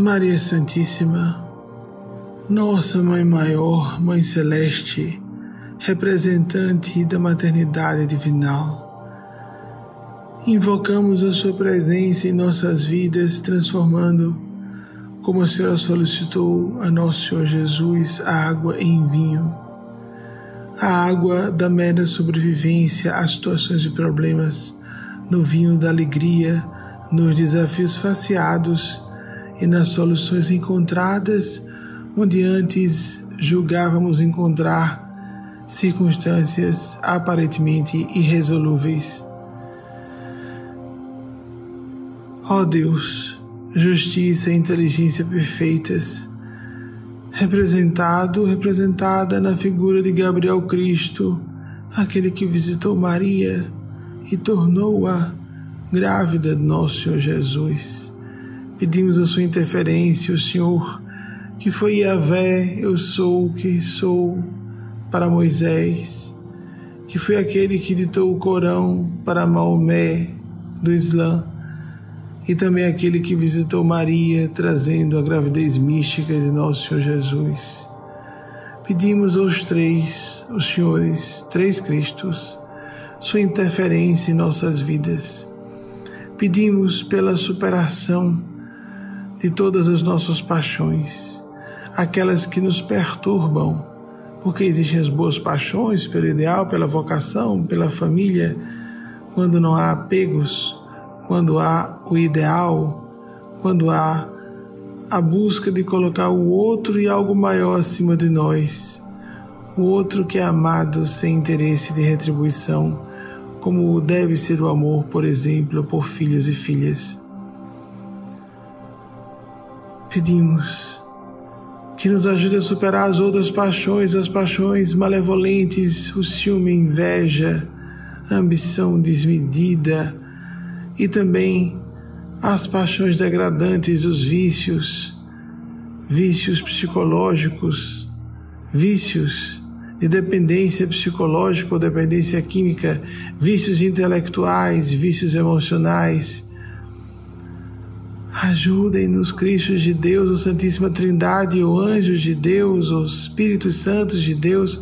Maria Santíssima, nossa Mãe Maior, Mãe Celeste, representante da maternidade divinal, invocamos a Sua presença em nossas vidas, transformando, como a Senhora solicitou a nosso Senhor Jesus, a água em vinho. A água da mera sobrevivência às situações de problemas, no vinho da alegria, nos desafios faceados e nas soluções encontradas, onde antes julgávamos encontrar circunstâncias aparentemente irresolúveis. Ó oh Deus, justiça e inteligência perfeitas, representado, representada na figura de Gabriel Cristo, aquele que visitou Maria e tornou-a grávida de nosso Senhor Jesus. Pedimos a sua interferência, o Senhor, que foi Yahvé, eu sou o que sou, para Moisés, que foi aquele que ditou o Corão para Maomé do Islã, e também aquele que visitou Maria, trazendo a gravidez mística de nosso Senhor Jesus. Pedimos aos três, os senhores, três Cristos, sua interferência em nossas vidas. Pedimos pela superação de todas as nossas paixões, aquelas que nos perturbam, porque existem as boas paixões pelo ideal, pela vocação, pela família, quando não há apegos, quando há o ideal, quando há a busca de colocar o outro e algo maior acima de nós, o outro que é amado sem interesse de retribuição, como deve ser o amor, por exemplo, por filhos e filhas. Pedimos que nos ajude a superar as outras paixões, as paixões malevolentes, o ciúme, a inveja, a ambição desmedida e também as paixões degradantes, os vícios, vícios psicológicos, vícios de dependência psicológica ou dependência química, vícios intelectuais, vícios emocionais, Ajudem-nos, Cristos de Deus, a Santíssima Trindade, ou anjos de Deus, os Espíritos Santos de Deus,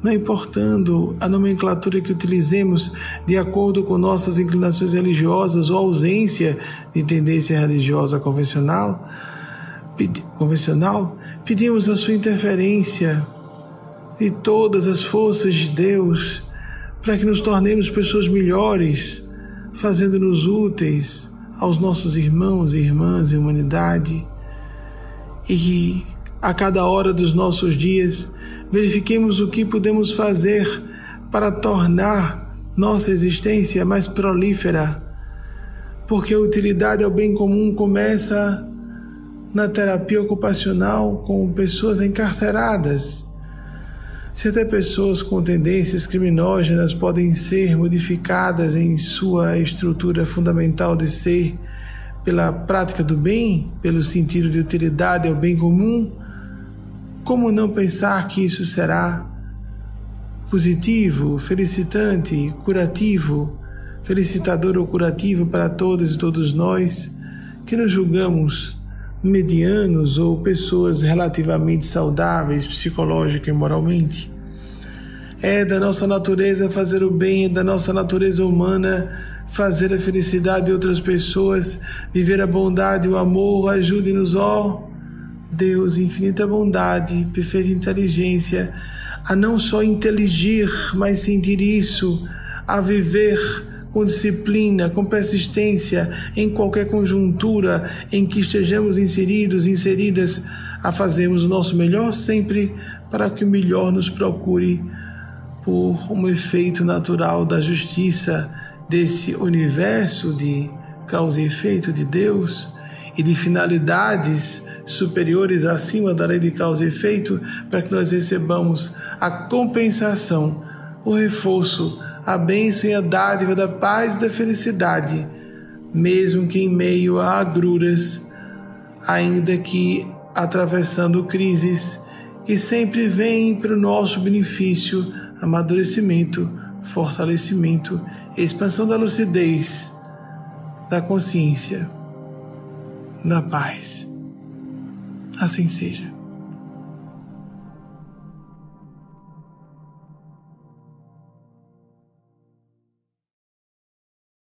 não importando a nomenclatura que utilizemos de acordo com nossas inclinações religiosas ou ausência de tendência religiosa convencional, convencional pedimos a sua interferência de todas as forças de Deus para que nos tornemos pessoas melhores, fazendo-nos úteis aos nossos irmãos e irmãs e humanidade e que a cada hora dos nossos dias verifiquemos o que podemos fazer para tornar nossa existência mais prolífera, porque a utilidade ao bem comum começa na terapia ocupacional com pessoas encarceradas. Se até pessoas com tendências criminógenas podem ser modificadas em sua estrutura fundamental de ser pela prática do bem, pelo sentido de utilidade ao bem comum, como não pensar que isso será positivo, felicitante, curativo, felicitador ou curativo para todos e todos nós que nos julgamos medianos ou pessoas relativamente saudáveis psicológica e moralmente. É da nossa natureza fazer o bem, é da nossa natureza humana fazer a felicidade de outras pessoas, viver a bondade, o amor. Ajude-nos, ó Deus, infinita bondade, perfeita inteligência, a não só inteligir, mas sentir isso, a viver com disciplina, com persistência em qualquer conjuntura em que estejamos inseridos, inseridas, a fazermos o nosso melhor sempre para que o melhor nos procure por um efeito natural da justiça desse universo de causa e efeito de Deus e de finalidades superiores acima da lei de causa e efeito, para que nós recebamos a compensação, o reforço a bênção e a dádiva da paz e da felicidade, mesmo que em meio a agruras, ainda que atravessando crises que sempre vêm para o nosso benefício, amadurecimento, fortalecimento, expansão da lucidez, da consciência, da paz. Assim seja.